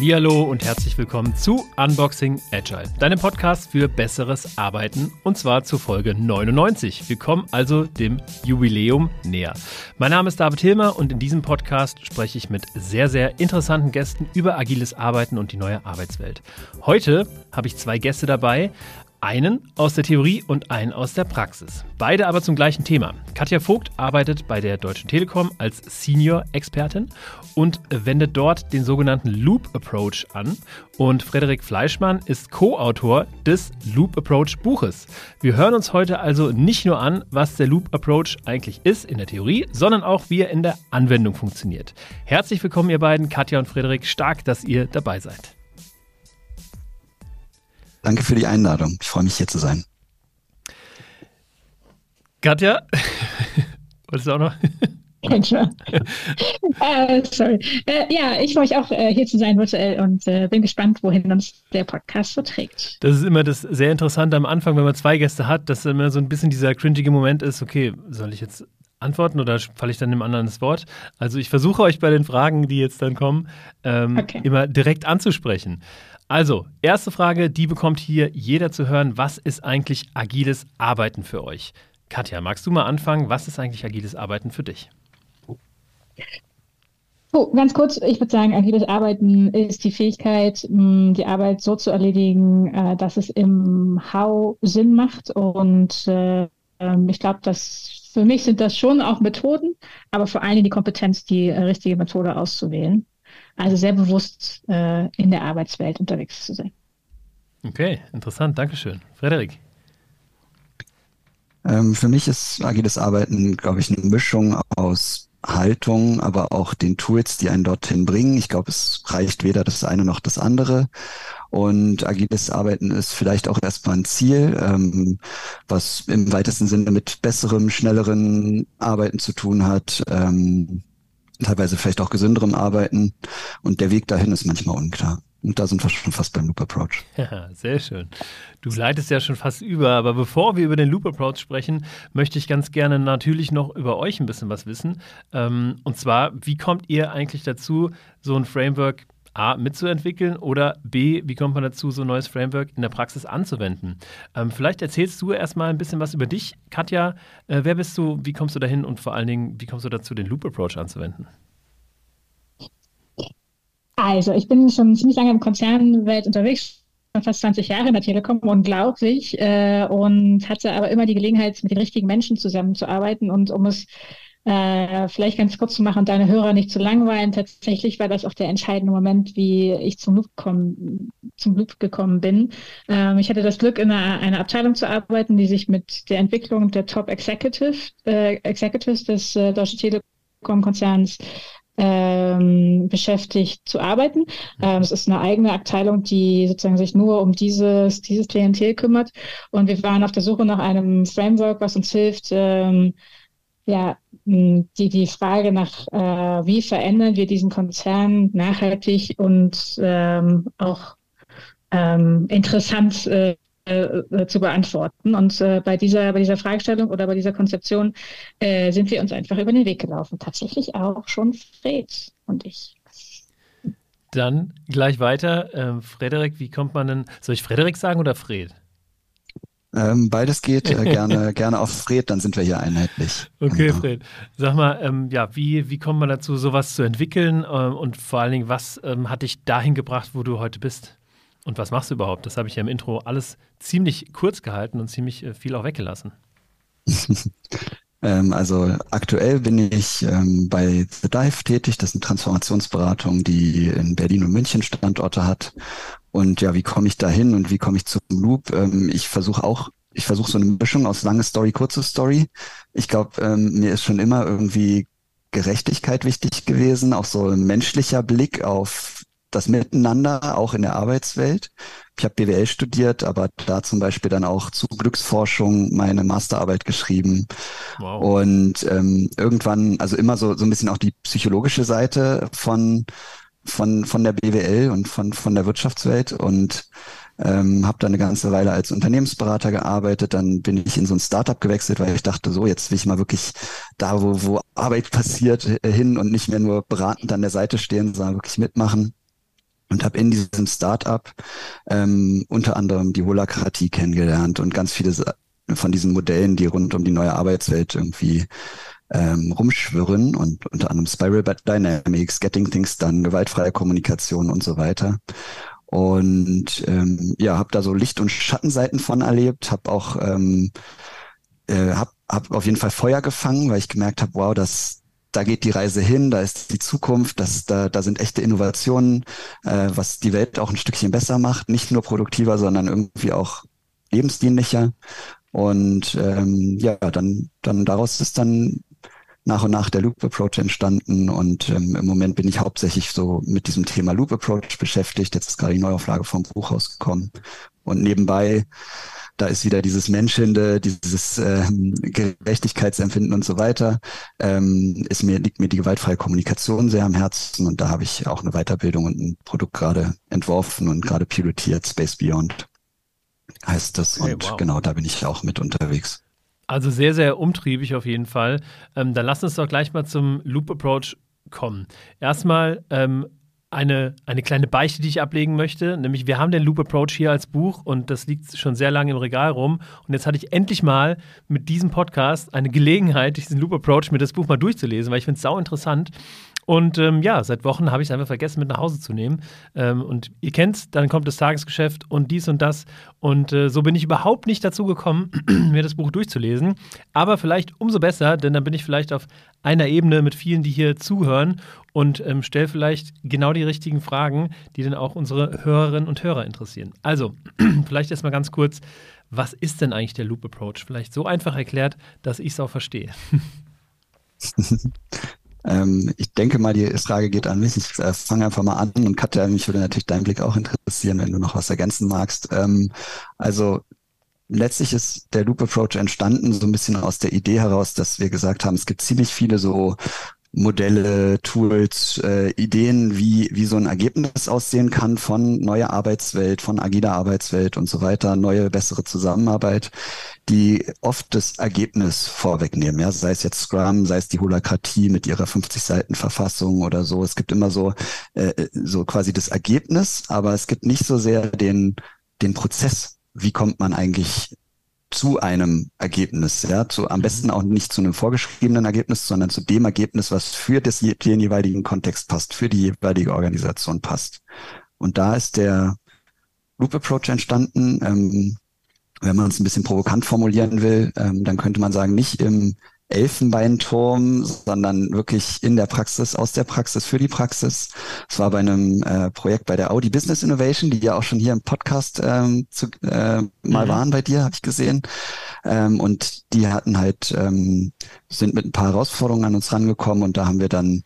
Hallihallo und herzlich willkommen zu Unboxing Agile, deinem Podcast für besseres Arbeiten und zwar zur Folge 99. Wir kommen also dem Jubiläum näher. Mein Name ist David Hilmer und in diesem Podcast spreche ich mit sehr, sehr interessanten Gästen über agiles Arbeiten und die neue Arbeitswelt. Heute habe ich zwei Gäste dabei, einen aus der Theorie und einen aus der Praxis. Beide aber zum gleichen Thema. Katja Vogt arbeitet bei der Deutschen Telekom als Senior-Expertin und wendet dort den sogenannten Loop Approach an. Und Frederik Fleischmann ist Co-Autor des Loop Approach Buches. Wir hören uns heute also nicht nur an, was der Loop Approach eigentlich ist in der Theorie, sondern auch, wie er in der Anwendung funktioniert. Herzlich willkommen, ihr beiden, Katja und Frederik. Stark, dass ihr dabei seid. Danke für die Einladung. Ich freue mich hier zu sein. Katja, wolltest du auch noch? äh, sorry. Äh, ja, ich freue mich auch, äh, hier zu sein virtuell und äh, bin gespannt, wohin uns der Podcast so trägt. Das ist immer das sehr Interessante am Anfang, wenn man zwei Gäste hat, dass immer so ein bisschen dieser cringige Moment ist, okay, soll ich jetzt antworten oder falle ich dann dem anderen das Wort? Also ich versuche euch bei den Fragen, die jetzt dann kommen, ähm, okay. immer direkt anzusprechen. Also, erste Frage, die bekommt hier jeder zu hören. Was ist eigentlich agiles Arbeiten für euch? Katja, magst du mal anfangen? Was ist eigentlich agiles Arbeiten für dich? Oh, ganz kurz, ich würde sagen, agiles Arbeiten ist die Fähigkeit, die Arbeit so zu erledigen, äh, dass es im How Sinn macht. Und äh, ähm, ich glaube, dass für mich sind das schon auch Methoden, aber vor allem die Kompetenz, die äh, richtige Methode auszuwählen. Also sehr bewusst äh, in der Arbeitswelt unterwegs zu sein. Okay, interessant, Dankeschön. Frederik. Ähm, für mich ist agiles Arbeiten, glaube ich, eine Mischung aus Haltung, aber auch den Tools, die einen dorthin bringen. Ich glaube, es reicht weder das eine noch das andere. Und agiles Arbeiten ist vielleicht auch erstmal ein Ziel, ähm, was im weitesten Sinne mit besserem, schnelleren Arbeiten zu tun hat. Ähm, teilweise vielleicht auch gesünderem Arbeiten. Und der Weg dahin ist manchmal unklar. Und da sind wir schon fast beim Loop Approach. Ja, sehr schön. Du leitest ja schon fast über, aber bevor wir über den Loop Approach sprechen, möchte ich ganz gerne natürlich noch über euch ein bisschen was wissen. Ähm, und zwar, wie kommt ihr eigentlich dazu, so ein Framework A mitzuentwickeln oder B, wie kommt man dazu, so ein neues Framework in der Praxis anzuwenden? Ähm, vielleicht erzählst du erstmal ein bisschen was über dich. Katja, äh, wer bist du, wie kommst du dahin und vor allen Dingen, wie kommst du dazu, den Loop Approach anzuwenden? Also, ich bin schon ziemlich lange im Konzernwelt unterwegs, fast 20 Jahre in der Telekom, unglaublich, äh, und hatte aber immer die Gelegenheit, mit den richtigen Menschen zusammenzuarbeiten und um es äh, vielleicht ganz kurz zu machen, deine Hörer nicht zu langweilen. Tatsächlich war das auch der entscheidende Moment, wie ich zum Loop, gekommen, zum Loop gekommen bin. Ähm, ich hatte das Glück, in einer, einer, Abteilung zu arbeiten, die sich mit der Entwicklung der Top Executive, äh, Executives des äh, Deutsche Telekom-Konzerns ähm, beschäftigt zu arbeiten. Ähm, es ist eine eigene Abteilung, die sozusagen sich nur um dieses, dieses Klientel kümmert. Und wir waren auf der Suche nach einem Framework, was uns hilft, ähm, ja, die, die Frage nach, äh, wie verändern wir diesen Konzern nachhaltig und ähm, auch ähm, interessant äh, äh, zu beantworten. Und äh, bei, dieser, bei dieser Fragestellung oder bei dieser Konzeption äh, sind wir uns einfach über den Weg gelaufen. Tatsächlich auch schon Fred und ich. Dann gleich weiter. Ähm, Frederik, wie kommt man denn, soll ich Frederik sagen oder Fred? Ähm, beides geht äh, gerne, gerne auf Fred, dann sind wir hier einheitlich. Okay, genau. Fred. Sag mal, ähm, ja, wie, wie kommt man dazu, sowas zu entwickeln? Ähm, und vor allen Dingen, was ähm, hat dich dahin gebracht, wo du heute bist? Und was machst du überhaupt? Das habe ich ja im Intro alles ziemlich kurz gehalten und ziemlich äh, viel auch weggelassen. Ähm, also aktuell bin ich ähm, bei The Dive tätig. Das ist eine Transformationsberatung, die in Berlin und München Standorte hat. Und ja, wie komme ich da hin und wie komme ich zum Loop? Ähm, ich versuche auch, ich versuche so eine Mischung aus lange Story, kurze Story. Ich glaube, mir ist schon immer irgendwie Gerechtigkeit wichtig gewesen, auch so ein menschlicher Blick auf das Miteinander, auch in der Arbeitswelt. Ich habe BWL studiert, aber da zum Beispiel dann auch zu Glücksforschung meine Masterarbeit geschrieben. Wow. Und ähm, irgendwann, also immer so, so ein bisschen auch die psychologische Seite von von, von der BWL und von, von der Wirtschaftswelt. Und ähm, habe da eine ganze Weile als Unternehmensberater gearbeitet, dann bin ich in so ein Startup gewechselt, weil ich dachte, so jetzt will ich mal wirklich da, wo, wo Arbeit passiert, hin und nicht mehr nur beratend an der Seite stehen, sondern wirklich mitmachen und habe in diesem Startup ähm, unter anderem die Holakratie kennengelernt und ganz viele von diesen Modellen, die rund um die neue Arbeitswelt irgendwie ähm, rumschwirren und unter anderem Spiral Dynamics, Getting Things Done, gewaltfreie Kommunikation und so weiter. Und ähm, ja, habe da so Licht- und Schattenseiten von erlebt, habe auch ähm, äh, hab, hab auf jeden Fall Feuer gefangen, weil ich gemerkt habe, wow, das, da geht die Reise hin, da ist die Zukunft, das, da, da sind echte Innovationen, äh, was die Welt auch ein Stückchen besser macht, nicht nur produktiver, sondern irgendwie auch lebensdienlicher. Und ähm, ja, dann, dann daraus ist dann nach und nach der Loop Approach entstanden und ähm, im Moment bin ich hauptsächlich so mit diesem Thema Loop Approach beschäftigt. Jetzt ist gerade die Neuauflage vom Buch rausgekommen und nebenbei da ist wieder dieses Menschende, dieses ähm, Gerechtigkeitsempfinden und so weiter. Ähm, ist mir, liegt mir die gewaltfreie Kommunikation sehr am Herzen und da habe ich auch eine Weiterbildung und ein Produkt gerade entworfen und gerade pilotiert, Space Beyond heißt das. Okay, und wow. genau, da bin ich auch mit unterwegs. Also sehr, sehr umtriebig auf jeden Fall. Ähm, dann lass uns doch gleich mal zum Loop Approach kommen. Erstmal ähm, eine, eine kleine Beichte, die ich ablegen möchte. Nämlich, wir haben den Loop Approach hier als Buch und das liegt schon sehr lange im Regal rum. Und jetzt hatte ich endlich mal mit diesem Podcast eine Gelegenheit, diesen Loop Approach, mir das Buch mal durchzulesen, weil ich finde es sau interessant. Und ähm, ja, seit Wochen habe ich es einfach vergessen, mit nach Hause zu nehmen. Ähm, und ihr kennt, dann kommt das Tagesgeschäft und dies und das. Und äh, so bin ich überhaupt nicht dazu gekommen, mir das Buch durchzulesen. Aber vielleicht umso besser, denn dann bin ich vielleicht auf einer Ebene mit vielen, die hier zuhören und ähm, stelle vielleicht genau die richtigen Fragen, die dann auch unsere Hörerinnen und Hörer interessieren. Also, vielleicht erstmal ganz kurz, was ist denn eigentlich der Loop Approach? Vielleicht so einfach erklärt, dass ich es auch verstehe. Ähm, ich denke mal, die Frage geht an mich. Ich äh, fange einfach mal an und Katja, mich würde natürlich dein Blick auch interessieren, wenn du noch was ergänzen magst. Ähm, also letztlich ist der Loop Approach entstanden so ein bisschen aus der Idee heraus, dass wir gesagt haben, es gibt ziemlich viele so Modelle, Tools, äh, Ideen, wie, wie so ein Ergebnis aussehen kann von neuer Arbeitswelt, von agiler Arbeitswelt und so weiter, neue, bessere Zusammenarbeit, die oft das Ergebnis vorwegnehmen. Ja, sei es jetzt Scrum, sei es die Holakratie mit ihrer 50 Seiten Verfassung oder so. Es gibt immer so, äh, so quasi das Ergebnis, aber es gibt nicht so sehr den, den Prozess. Wie kommt man eigentlich zu einem Ergebnis, ja, zu am besten mhm. auch nicht zu einem vorgeschriebenen Ergebnis, sondern zu dem Ergebnis, was für das, den jeweiligen Kontext passt, für die jeweilige Organisation passt. Und da ist der Loop Approach entstanden. Ähm, wenn man es ein bisschen provokant formulieren will, ähm, dann könnte man sagen, nicht im Elfenbeinturm, sondern wirklich in der Praxis, aus der Praxis für die Praxis. Es war bei einem äh, Projekt bei der Audi Business Innovation, die ja auch schon hier im Podcast ähm, zu, äh, mal mhm. waren bei dir, habe ich gesehen. Ähm, und die hatten halt, ähm, sind mit ein paar Herausforderungen an uns rangekommen und da haben wir dann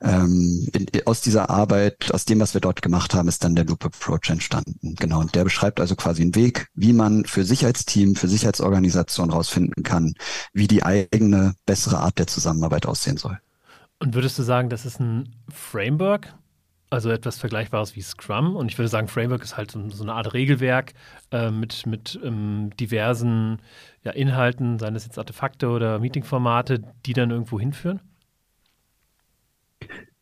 ähm, in, aus dieser Arbeit, aus dem, was wir dort gemacht haben, ist dann der Loop Approach entstanden. Genau. Und der beschreibt also quasi einen Weg, wie man für Sicherheitsteam, für Sicherheitsorganisation rausfinden kann, wie die eigene bessere Art der Zusammenarbeit aussehen soll. Und würdest du sagen, das ist ein Framework? Also etwas Vergleichbares wie Scrum. Und ich würde sagen, Framework ist halt so, so eine Art Regelwerk äh, mit, mit ähm, diversen ja, Inhalten, seien es jetzt Artefakte oder Meetingformate, die dann irgendwo hinführen?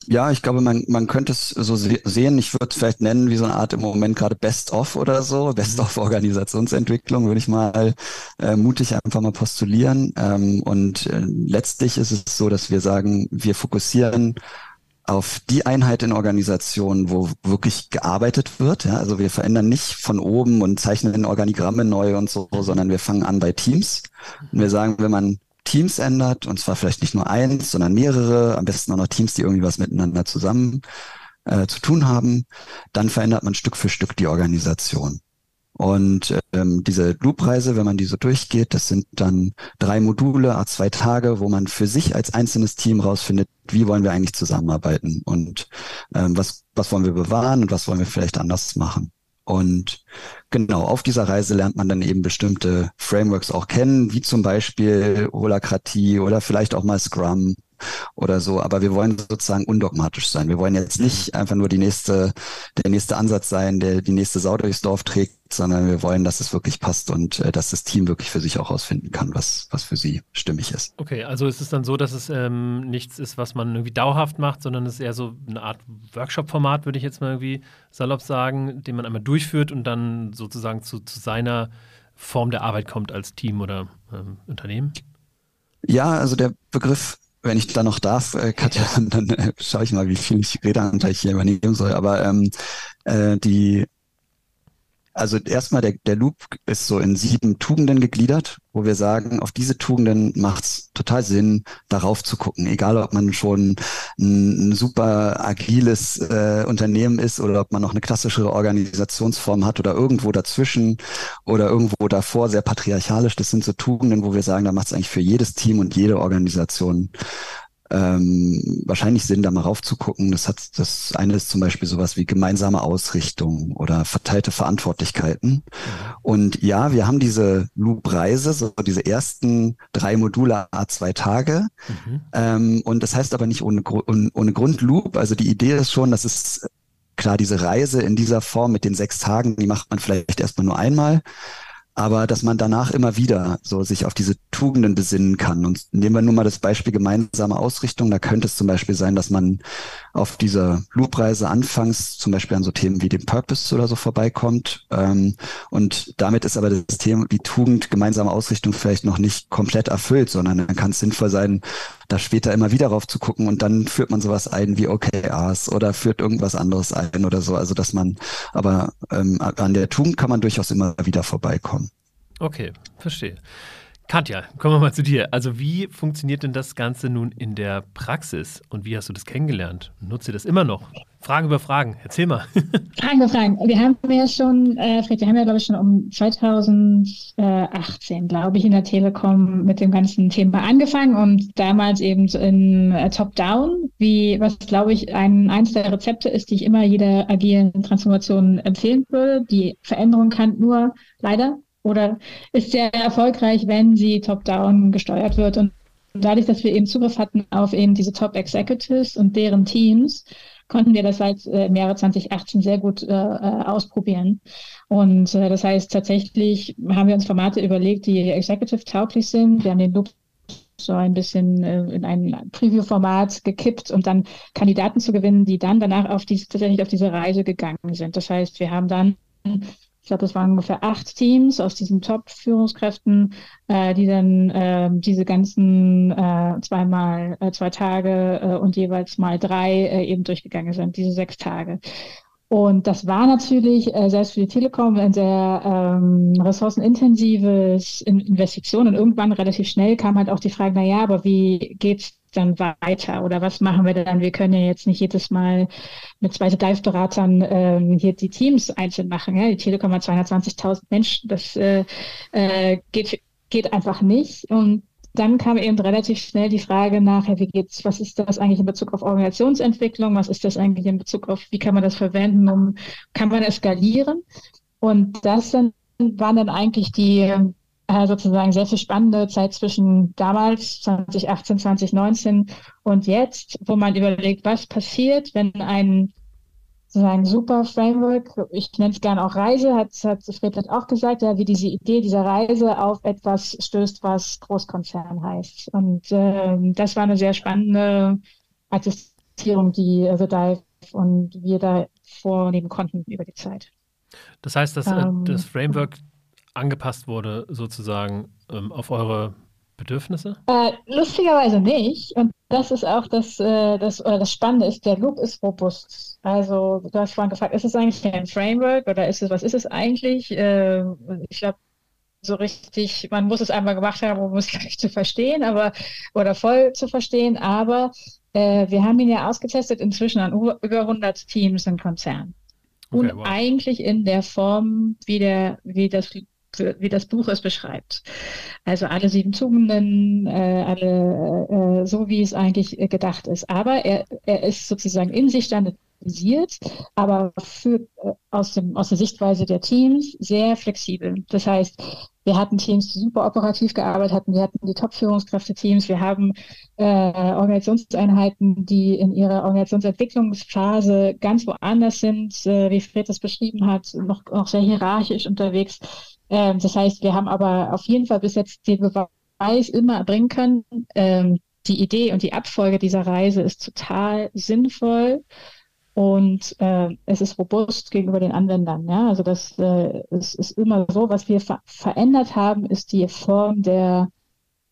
Ja, ich glaube, man, man könnte es so sehen. Ich würde es vielleicht nennen wie so eine Art im Moment gerade Best-of oder so. Best-of Organisationsentwicklung würde ich mal äh, mutig einfach mal postulieren. Ähm, und äh, letztlich ist es so, dass wir sagen, wir fokussieren auf die Einheit in Organisationen, wo wirklich gearbeitet wird. Ja? Also wir verändern nicht von oben und zeichnen Organigramme neu und so, sondern wir fangen an bei Teams. Und wir sagen, wenn man Teams ändert, und zwar vielleicht nicht nur eins, sondern mehrere, am besten auch noch Teams, die irgendwie was miteinander zusammen äh, zu tun haben, dann verändert man Stück für Stück die Organisation. Und ähm, diese Loop-Reise, wenn man die so durchgeht, das sind dann drei Module, a zwei Tage, wo man für sich als einzelnes Team rausfindet, wie wollen wir eigentlich zusammenarbeiten und ähm, was, was wollen wir bewahren und was wollen wir vielleicht anders machen. Und genau, auf dieser Reise lernt man dann eben bestimmte Frameworks auch kennen, wie zum Beispiel Holakratie oder vielleicht auch mal Scrum. Oder so. Aber wir wollen sozusagen undogmatisch sein. Wir wollen jetzt nicht einfach nur die nächste, der nächste Ansatz sein, der die nächste Sau durchs Dorf trägt, sondern wir wollen, dass es wirklich passt und äh, dass das Team wirklich für sich auch rausfinden kann, was, was für sie stimmig ist. Okay, also ist es dann so, dass es ähm, nichts ist, was man irgendwie dauerhaft macht, sondern es ist eher so eine Art Workshop-Format, würde ich jetzt mal irgendwie salopp sagen, den man einmal durchführt und dann sozusagen zu, zu seiner Form der Arbeit kommt als Team oder ähm, Unternehmen? Ja, also der Begriff wenn ich da noch darf, äh, Katja, dann, äh, schaue ich mal, wie viel ich Redeanteil hier übernehmen soll. Aber ähm, äh, die also erstmal, der, der Loop ist so in sieben Tugenden gegliedert, wo wir sagen, auf diese Tugenden macht es total Sinn, darauf zu gucken. Egal, ob man schon ein, ein super agiles äh, Unternehmen ist oder ob man noch eine klassischere Organisationsform hat oder irgendwo dazwischen oder irgendwo davor sehr patriarchalisch. Das sind so Tugenden, wo wir sagen, da macht es eigentlich für jedes Team und jede Organisation ähm, wahrscheinlich Sinn, da mal raufzugucken. Das hat das eine ist zum Beispiel sowas wie gemeinsame Ausrichtung oder verteilte Verantwortlichkeiten. Mhm. Und ja, wir haben diese Loop-Reise, so diese ersten drei Module A zwei Tage. Mhm. Ähm, und das heißt aber nicht ohne, ohne Grundloop. Also die Idee ist schon, dass es klar, diese Reise in dieser Form mit den sechs Tagen, die macht man vielleicht erstmal nur einmal aber dass man danach immer wieder so sich auf diese Tugenden besinnen kann. Und nehmen wir nur mal das Beispiel gemeinsame Ausrichtung. Da könnte es zum Beispiel sein, dass man auf dieser Loopreise anfangs zum Beispiel an so Themen wie dem Purpose oder so vorbeikommt. Ähm, und damit ist aber das Thema, die Tugend gemeinsame Ausrichtung vielleicht noch nicht komplett erfüllt, sondern dann kann es sinnvoll sein, da später immer wieder drauf zu gucken und dann führt man sowas ein wie OKRs oder führt irgendwas anderes ein oder so. Also dass man, aber ähm, an der Tugend kann man durchaus immer wieder vorbeikommen. Okay, verstehe. Katja, kommen wir mal zu dir. Also wie funktioniert denn das Ganze nun in der Praxis und wie hast du das kennengelernt? Nutzt ihr das immer noch? Fragen über Fragen, erzähl mal. Fragen über Fragen. Wir haben ja schon, äh, Fred, wir haben ja glaube ich schon um 2018, glaube ich, in der Telekom mit dem ganzen Thema angefangen und damals eben so in äh, Top-Down, wie was glaube ich ein eins der Rezepte ist, die ich immer jeder agilen Transformation empfehlen würde. Die Veränderung kann nur leider oder ist sehr erfolgreich, wenn sie top-down gesteuert wird. Und dadurch, dass wir eben Zugriff hatten auf eben diese Top-Executives und deren Teams, konnten wir das seit äh, im Jahre 2018 sehr gut äh, äh, ausprobieren. Und äh, das heißt, tatsächlich haben wir uns Formate überlegt, die executive-tauglich sind. Wir haben den Loop so ein bisschen äh, in ein Preview-Format gekippt und dann Kandidaten zu gewinnen, die dann danach auf diese, tatsächlich auf diese Reise gegangen sind. Das heißt, wir haben dann ich glaube, das waren ungefähr acht Teams aus diesen Top-Führungskräften, äh, die dann äh, diese ganzen äh, zweimal äh, zwei Tage äh, und jeweils mal drei äh, eben durchgegangen sind, diese sechs Tage. Und das war natürlich äh, selbst für die Telekom ein sehr ähm, ressourcenintensives Investition. Und irgendwann relativ schnell kam halt auch die Frage, na ja, aber wie geht's dann weiter? Oder was machen wir dann? Wir können ja jetzt nicht jedes Mal mit zwei Dive-Beratern ähm, hier die Teams einzeln machen. Ja? Die Telekom hat 220.000 Menschen. Das äh, äh, geht, geht einfach nicht. Und dann kam eben relativ schnell die Frage nach, wie geht's, was ist das eigentlich in Bezug auf Organisationsentwicklung? Was ist das eigentlich in Bezug auf, wie kann man das verwenden? Um, kann man es skalieren? Und das dann waren dann eigentlich die äh, sozusagen sehr viel spannende Zeit zwischen damals, 2018, 2019 und jetzt, wo man überlegt, was passiert, wenn ein sozusagen super Framework, ich nenne es gerne auch Reise, hat, hat Fred auch gesagt, ja, wie diese Idee dieser Reise auf etwas stößt, was Großkonzern heißt. Und ähm, das war eine sehr spannende Attestierung, die The Dive und wir da vornehmen konnten über die Zeit. Das heißt, dass äh, ähm, das Framework angepasst wurde, sozusagen ähm, auf eure Bedürfnisse? Äh, lustigerweise nicht. Und das ist auch das, äh, das, oder das Spannende ist, der Loop ist robust. Also du hast vorhin gefragt, ist es eigentlich ein Framework oder ist es, was ist es eigentlich? Äh, ich glaube, so richtig, man muss es einmal gemacht haben, um es gleich zu verstehen, aber oder voll zu verstehen. Aber äh, wir haben ihn ja ausgetestet inzwischen an über 100 Teams im Konzern. Okay, und wow. eigentlich in der Form, wie, der, wie das wie das Buch es beschreibt. Also alle sieben Tugenden, äh, alle äh, so, wie es eigentlich äh, gedacht ist. Aber er, er ist sozusagen in sich dann organisiert, aber für, äh, aus, dem, aus der Sichtweise der Teams sehr flexibel. Das heißt, wir hatten Teams, die super operativ gearbeitet hatten, wir hatten die Top-Führungskräfte-Teams, wir haben äh, Organisationseinheiten, die in ihrer Organisationsentwicklungsphase ganz woanders sind, äh, wie Fred das beschrieben hat, noch, noch sehr hierarchisch unterwegs. Ähm, das heißt, wir haben aber auf jeden Fall bis jetzt den Beweis immer bringen können, ähm, die Idee und die Abfolge dieser Reise ist total sinnvoll und äh, es ist robust gegenüber den Anwendern. Ja? Also das äh, es ist immer so, was wir ver verändert haben, ist die Form der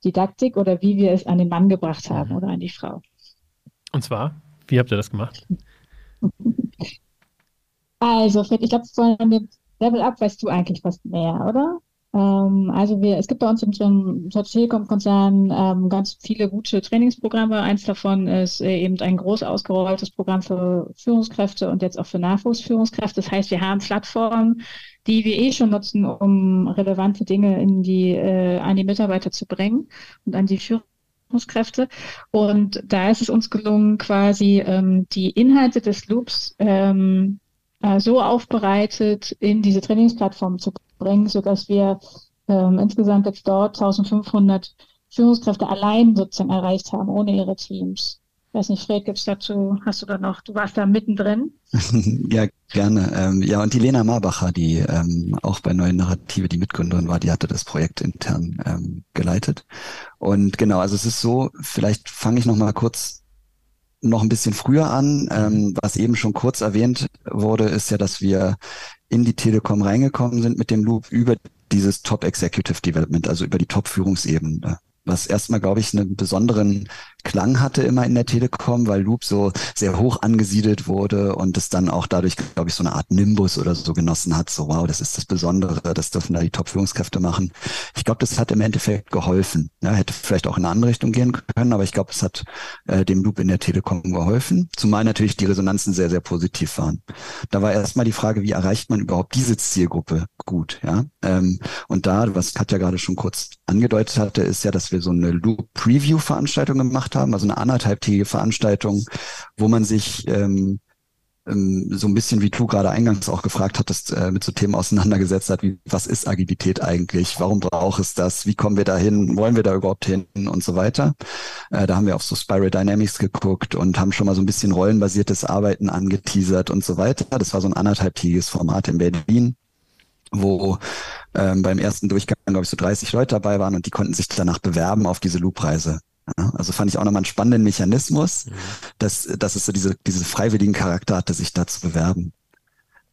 Didaktik oder wie wir es an den Mann gebracht haben mhm. oder an die Frau. Und zwar, wie habt ihr das gemacht? Also, ich glaube, von dem Level Up weißt du eigentlich fast mehr, oder? Ähm, also wir, es gibt bei uns im, im Telekom-Konzern ähm, ganz viele gute Trainingsprogramme. Eins davon ist äh, eben ein groß ausgerolltes Programm für Führungskräfte und jetzt auch für Nachwuchsführungskräfte. Das heißt, wir haben Plattformen, die wir eh schon nutzen, um relevante Dinge in die, äh, an die Mitarbeiter zu bringen und an die Führungskräfte. Und da ist es uns gelungen, quasi ähm, die Inhalte des Loops ähm, äh, so aufbereitet in diese Trainingsplattform zu bringen, sodass wir ähm, insgesamt jetzt dort 1500 Führungskräfte allein sozusagen erreicht haben, ohne ihre Teams. Ich weiß nicht, Fred, gibt's dazu, hast du da noch, du warst da mittendrin? ja, gerne. Ähm, ja, und die Lena Marbacher, die ähm, auch bei Neuen Narrative die Mitgründerin war, die hatte das Projekt intern ähm, geleitet. Und genau, also es ist so, vielleicht fange ich noch mal kurz noch ein bisschen früher an. Ähm, was eben schon kurz erwähnt wurde, ist ja, dass wir in die Telekom reingekommen sind mit dem Loop über dieses Top Executive Development, also über die Top-Führungsebene was erstmal, glaube ich, einen besonderen Klang hatte immer in der Telekom, weil Loop so sehr hoch angesiedelt wurde und es dann auch dadurch, glaube ich, so eine Art Nimbus oder so genossen hat. So, wow, das ist das Besondere, das dürfen da die Top-Führungskräfte machen. Ich glaube, das hat im Endeffekt geholfen. Ja, hätte vielleicht auch in eine andere Richtung gehen können, aber ich glaube, es hat äh, dem Loop in der Telekom geholfen, zumal natürlich die Resonanzen sehr, sehr positiv waren. Da war erstmal die Frage, wie erreicht man überhaupt diese Zielgruppe gut, ja? Ähm, und da, was Katja gerade schon kurz angedeutet hatte, ist ja, dass wir so eine Loop-Preview-Veranstaltung gemacht haben, also eine anderthalbtägige Veranstaltung, wo man sich ähm, ähm, so ein bisschen, wie du gerade eingangs auch gefragt hattest, äh, mit so Themen auseinandergesetzt hat, wie was ist Agilität eigentlich, warum braucht es das, wie kommen wir da hin, wollen wir da überhaupt hin und so weiter. Äh, da haben wir auf so Spiral Dynamics geguckt und haben schon mal so ein bisschen rollenbasiertes Arbeiten angeteasert und so weiter. Das war so ein anderthalbtägiges Format in Berlin wo ähm, beim ersten Durchgang, glaube ich, so 30 Leute dabei waren und die konnten sich danach bewerben auf diese Loop-Reise. Also fand ich auch nochmal einen spannenden Mechanismus, mhm. dass, dass es so diese, diese freiwilligen Charakter hatte, sich da zu bewerben.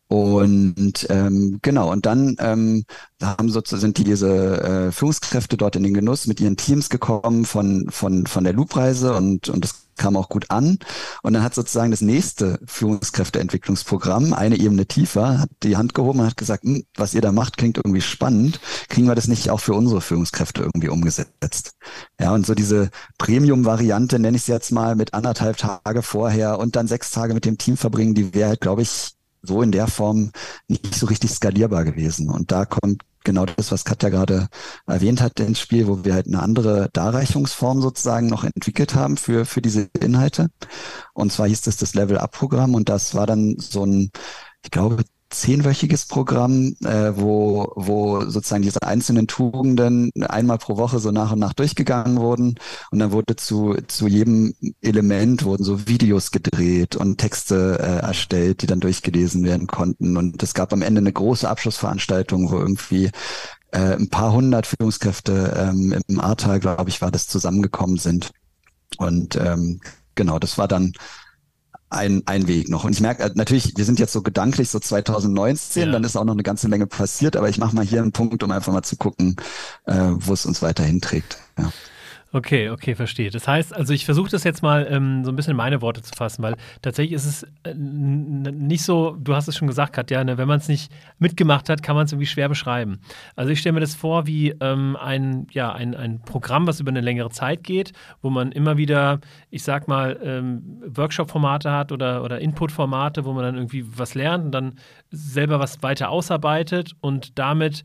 Und ähm, genau, und dann ähm, haben sozusagen sind diese äh, Führungskräfte dort in den Genuss mit ihren Teams gekommen von, von, von der Loop-Reise und, und das kam auch gut an. Und dann hat sozusagen das nächste Führungskräfteentwicklungsprogramm, eine Ebene tiefer, hat die Hand gehoben und hat gesagt, hm, was ihr da macht, klingt irgendwie spannend. Kriegen wir das nicht auch für unsere Führungskräfte irgendwie umgesetzt? Ja, und so diese Premium-Variante, nenne ich es jetzt mal, mit anderthalb Tage vorher und dann sechs Tage mit dem Team verbringen, die wäre halt, glaube ich, so in der Form nicht so richtig skalierbar gewesen. Und da kommt genau das, was Katja gerade erwähnt hat, ins Spiel, wo wir halt eine andere Darreichungsform sozusagen noch entwickelt haben für, für diese Inhalte. Und zwar hieß das das Level-Up-Programm und das war dann so ein, ich glaube, zehnwöchiges Programm, äh, wo, wo sozusagen diese einzelnen Tugenden einmal pro Woche so nach und nach durchgegangen wurden. Und dann wurde zu, zu jedem Element wurden so Videos gedreht und Texte äh, erstellt, die dann durchgelesen werden konnten. Und es gab am Ende eine große Abschlussveranstaltung, wo irgendwie äh, ein paar hundert Führungskräfte ähm, im Ahrtal, glaube ich, war das zusammengekommen sind. Und ähm, genau, das war dann ein, ein Weg noch. Und ich merke äh, natürlich, wir sind jetzt so gedanklich so 2019, ja. dann ist auch noch eine ganze Menge passiert, aber ich mache mal hier einen Punkt, um einfach mal zu gucken, äh, wo es uns weiterhin trägt. Ja. Okay, okay, verstehe. Das heißt, also ich versuche das jetzt mal ähm, so ein bisschen in meine Worte zu fassen, weil tatsächlich ist es äh, nicht so, du hast es schon gesagt, Katja, ne, wenn man es nicht mitgemacht hat, kann man es irgendwie schwer beschreiben. Also ich stelle mir das vor wie ähm, ein, ja, ein, ein Programm, was über eine längere Zeit geht, wo man immer wieder, ich sag mal, ähm, Workshop-Formate hat oder, oder Input-Formate, wo man dann irgendwie was lernt und dann selber was weiter ausarbeitet und damit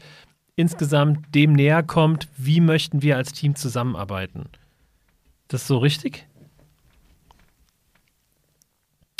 insgesamt dem näher kommt, wie möchten wir als Team zusammenarbeiten. Das ist so richtig?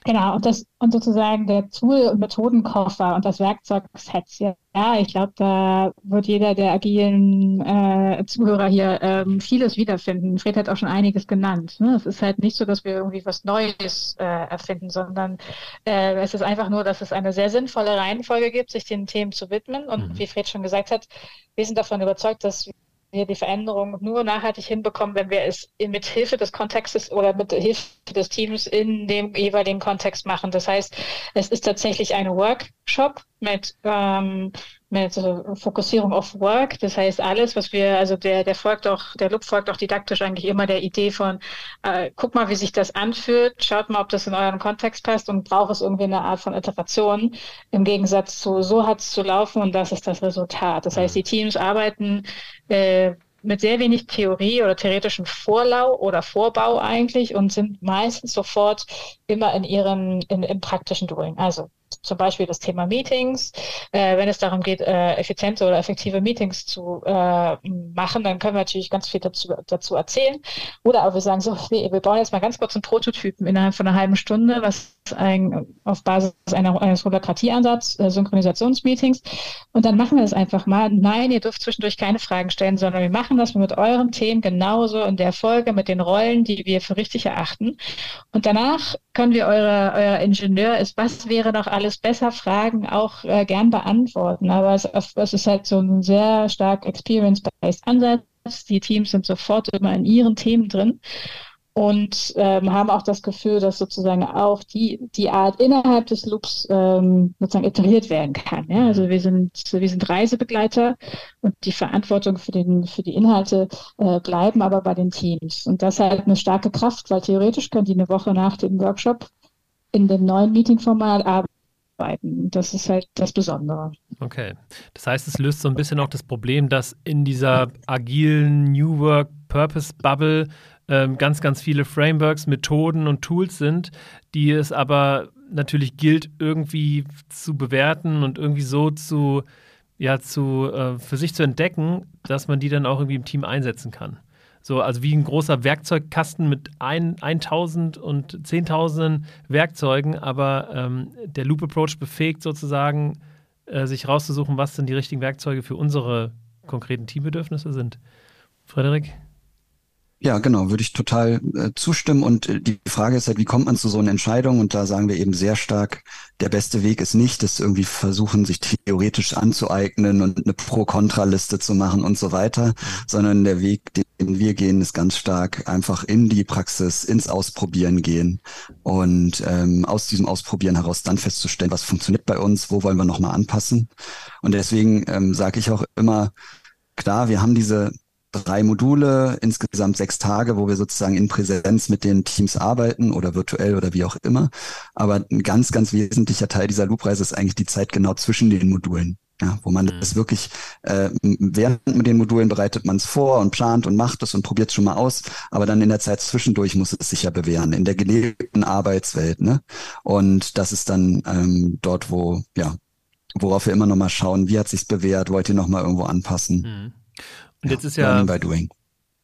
Genau, und das und sozusagen der Tool- und Methodenkoffer und das Werkzeugset. Ja, ich glaube, da wird jeder der agilen äh, Zuhörer hier ähm, vieles wiederfinden. Fred hat auch schon einiges genannt. Ne? Es ist halt nicht so, dass wir irgendwie was Neues äh, erfinden, sondern äh, es ist einfach nur, dass es eine sehr sinnvolle Reihenfolge gibt, sich den Themen zu widmen. Und mhm. wie Fred schon gesagt hat, wir sind davon überzeugt, dass wir die Veränderung nur nachhaltig hinbekommen, wenn wir es mit Hilfe des Kontextes oder mit Hilfe des Teams in dem jeweiligen Kontext machen. Das heißt, es ist tatsächlich ein Workshop mit ähm, mit Fokussierung auf Work. Das heißt, alles, was wir, also der, der folgt auch, der Loop folgt auch didaktisch eigentlich immer der Idee von, äh, guck mal, wie sich das anfühlt, schaut mal, ob das in euren Kontext passt und braucht es irgendwie eine Art von Iteration im Gegensatz zu, so hat es zu laufen und das ist das Resultat. Das heißt, die Teams arbeiten äh, mit sehr wenig Theorie oder theoretischen Vorlau oder Vorbau eigentlich und sind meistens sofort immer in ihrem, in, im praktischen Doing. Also zum Beispiel das Thema Meetings. Äh, wenn es darum geht, äh, effiziente oder effektive Meetings zu äh, machen, dann können wir natürlich ganz viel dazu, dazu erzählen. Oder aber wir sagen so, nee, wir bauen jetzt mal ganz kurz einen Prototypen innerhalb von einer halben Stunde, was ein, auf Basis einer, eines Holokratie-Ansatz, äh, Synchronisationsmeetings. Und dann machen wir das einfach mal. Nein, ihr dürft zwischendurch keine Fragen stellen, sondern wir machen das mit euren Themen genauso in der Folge mit den Rollen, die wir für richtig erachten. Und danach können wir eure, euer Ingenieur ist, was wäre noch alles besser Fragen auch äh, gern beantworten. Aber es, es ist halt so ein sehr stark experience-based Ansatz. Die Teams sind sofort immer in ihren Themen drin und ähm, haben auch das Gefühl, dass sozusagen auch die, die Art innerhalb des Loops ähm, sozusagen iteriert werden kann. Ja? Also wir sind, wir sind Reisebegleiter und die Verantwortung für, den, für die Inhalte äh, bleiben aber bei den Teams. Und das hat eine starke Kraft, weil theoretisch können die eine Woche nach dem Workshop in dem neuen Meeting-Format arbeiten. Das ist halt das Besondere. Okay. Das heißt, es löst so ein bisschen auch das Problem, dass in dieser agilen New Work Purpose Bubble ähm, ganz, ganz viele Frameworks, Methoden und Tools sind, die es aber natürlich gilt, irgendwie zu bewerten und irgendwie so zu, ja, zu, äh, für sich zu entdecken, dass man die dann auch irgendwie im Team einsetzen kann. So, also wie ein großer Werkzeugkasten mit ein, 1000 und 10.000 Werkzeugen, aber ähm, der Loop Approach befähigt sozusagen, äh, sich rauszusuchen, was denn die richtigen Werkzeuge für unsere konkreten Teambedürfnisse sind. Frederik? Ja, genau, würde ich total äh, zustimmen. Und äh, die Frage ist halt, wie kommt man zu so einer Entscheidung? Und da sagen wir eben sehr stark, der beste Weg ist nicht, das irgendwie versuchen, sich theoretisch anzueignen und eine Pro-Kontra-Liste zu machen und so weiter, mhm. sondern der Weg, den wir gehen, ist ganz stark einfach in die Praxis, ins Ausprobieren gehen und ähm, aus diesem Ausprobieren heraus dann festzustellen, was funktioniert bei uns, wo wollen wir nochmal anpassen. Und deswegen ähm, sage ich auch immer, klar, wir haben diese drei Module, insgesamt sechs Tage, wo wir sozusagen in Präsenz mit den Teams arbeiten oder virtuell oder wie auch immer. Aber ein ganz, ganz wesentlicher Teil dieser Loopreise ist eigentlich die Zeit genau zwischen den Modulen. Ja, wo man mhm. das wirklich, äh, während mit den Modulen bereitet man es vor und plant und macht es und probiert es schon mal aus, aber dann in der Zeit zwischendurch muss es sich ja bewähren, in der gelebten Arbeitswelt. Ne? Und das ist dann ähm, dort, wo, ja, worauf wir immer noch mal schauen, wie hat sich's bewährt, wollt ihr noch mal irgendwo anpassen. Mhm. Und jetzt ist ja,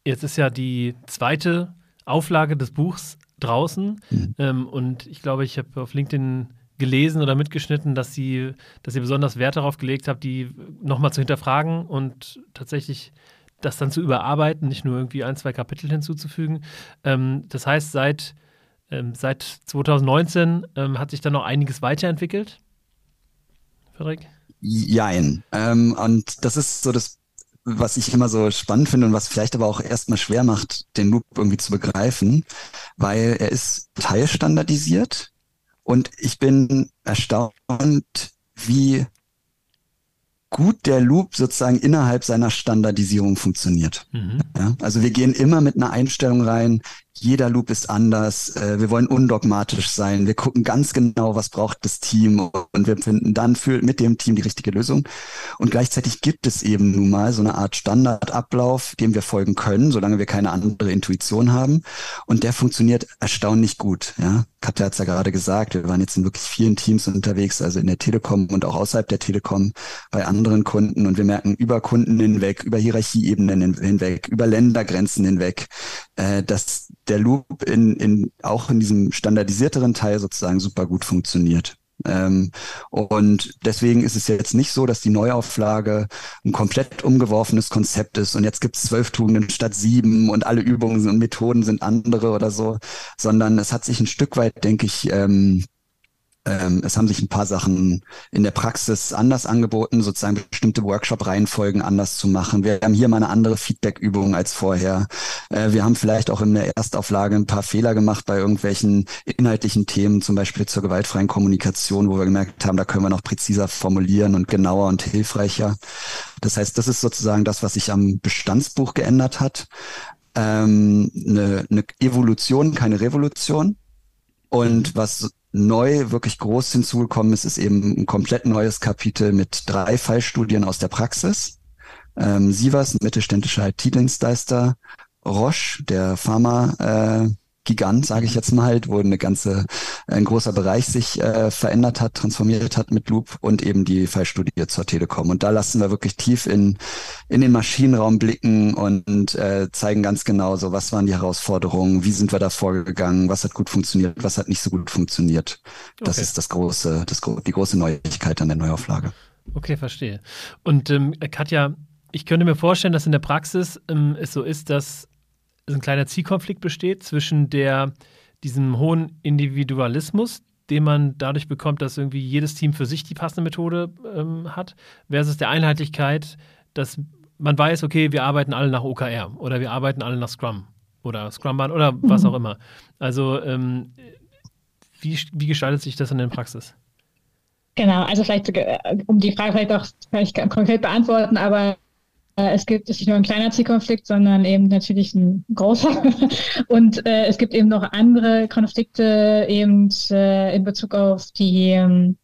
jetzt ist ja die zweite Auflage des Buchs draußen. Mhm. Ähm, und ich glaube, ich habe auf LinkedIn gelesen oder mitgeschnitten, dass sie, dass ihr besonders Wert darauf gelegt habt, die nochmal zu hinterfragen und tatsächlich das dann zu überarbeiten, nicht nur irgendwie ein, zwei Kapitel hinzuzufügen. Ähm, das heißt, seit, ähm, seit 2019 ähm, hat sich dann noch einiges weiterentwickelt. Frederik? Jein. Ähm, und das ist so das was ich immer so spannend finde und was vielleicht aber auch erstmal schwer macht, den Loop irgendwie zu begreifen, weil er ist teilstandardisiert und ich bin erstaunt, wie gut der Loop sozusagen innerhalb seiner Standardisierung funktioniert. Mhm. Ja, also wir gehen immer mit einer Einstellung rein, jeder Loop ist anders, äh, wir wollen undogmatisch sein, wir gucken ganz genau, was braucht das Team und wir finden dann für, mit dem Team die richtige Lösung. Und gleichzeitig gibt es eben nun mal so eine Art Standardablauf, dem wir folgen können, solange wir keine andere Intuition haben. Und der funktioniert erstaunlich gut. Ja? Katja hat es ja gerade gesagt, wir waren jetzt in wirklich vielen Teams unterwegs, also in der Telekom und auch außerhalb der Telekom bei anderen Kunden und wir merken über Kunden hinweg, über Hierarchieebenen hinweg, über Ländergrenzen hinweg, äh, dass der Loop in, in, auch in diesem standardisierteren Teil sozusagen super gut funktioniert. Ähm, und deswegen ist es jetzt nicht so, dass die Neuauflage ein komplett umgeworfenes Konzept ist und jetzt gibt es zwölf Tugenden statt sieben und alle Übungen und Methoden sind andere oder so, sondern es hat sich ein Stück weit, denke ich, ähm, ähm, es haben sich ein paar Sachen in der Praxis anders angeboten, sozusagen bestimmte Workshop-Reihenfolgen anders zu machen. Wir haben hier mal eine andere Feedback-Übung als vorher. Äh, wir haben vielleicht auch in der Erstauflage ein paar Fehler gemacht bei irgendwelchen inhaltlichen Themen, zum Beispiel zur gewaltfreien Kommunikation, wo wir gemerkt haben, da können wir noch präziser formulieren und genauer und hilfreicher. Das heißt, das ist sozusagen das, was sich am Bestandsbuch geändert hat. Ähm, eine, eine Evolution, keine Revolution. Und was neu wirklich groß hinzugekommen ist, ist eben ein komplett neues Kapitel mit drei Fallstudien aus der Praxis. Ähm, Sivas, mittelständischer IT-Dienstleister, Roche, der Pharma, äh, Gigant, sage ich jetzt mal, wo eine ganze, ein großer Bereich sich äh, verändert hat, transformiert hat mit Loop und eben die Fallstudie zur Telekom. Und da lassen wir wirklich tief in, in den Maschinenraum blicken und äh, zeigen ganz genau so, was waren die Herausforderungen, wie sind wir da vorgegangen, was hat gut funktioniert, was hat nicht so gut funktioniert. Das okay. ist das große, das, die große Neuigkeit an der Neuauflage. Okay, verstehe. Und ähm, Katja, ich könnte mir vorstellen, dass in der Praxis ähm, es so ist, dass ein kleiner Zielkonflikt besteht zwischen der, diesem hohen Individualismus, den man dadurch bekommt, dass irgendwie jedes Team für sich die passende Methode ähm, hat, versus der Einheitlichkeit, dass man weiß, okay, wir arbeiten alle nach OKR oder wir arbeiten alle nach Scrum oder Scrumban oder mhm. was auch immer. Also ähm, wie, wie gestaltet sich das in der Praxis? Genau, also vielleicht, äh, um die Frage vielleicht auch vielleicht konkret beantworten, aber es gibt es nicht nur ein kleiner Zielkonflikt, sondern eben natürlich ein großer. Und äh, es gibt eben noch andere Konflikte eben äh, in Bezug auf die, ähm,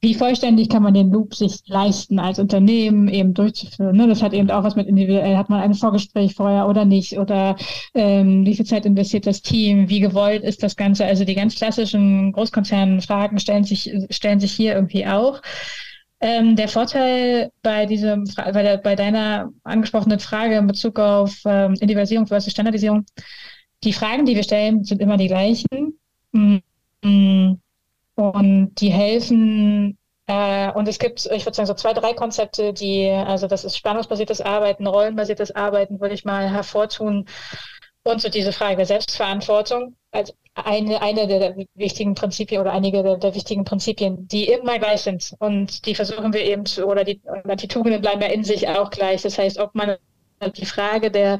wie vollständig kann man den Loop sich leisten als Unternehmen eben durchzuführen. Ne? Das hat eben auch was mit individuell, hat man ein Vorgespräch vorher oder nicht oder ähm, wie viel Zeit investiert das Team, wie gewollt ist das Ganze. Also die ganz klassischen Großkonzernfragen stellen sich, stellen sich hier irgendwie auch. Ähm, der Vorteil bei diesem, bei, der, bei deiner angesprochenen Frage in Bezug auf ähm, Individualisierung versus Standardisierung, die Fragen, die wir stellen, sind immer die gleichen. Mm, und die helfen, äh, und es gibt, ich würde sagen, so zwei, drei Konzepte, die, also das ist spannungsbasiertes Arbeiten, rollenbasiertes Arbeiten, würde ich mal hervortun. Und so diese Frage der Selbstverantwortung als eine, eine der wichtigen Prinzipien oder einige der, der, wichtigen Prinzipien, die immer gleich sind. Und die versuchen wir eben, zu, oder die, oder die Tugenden bleiben ja in sich auch gleich. Das heißt, ob man die Frage der,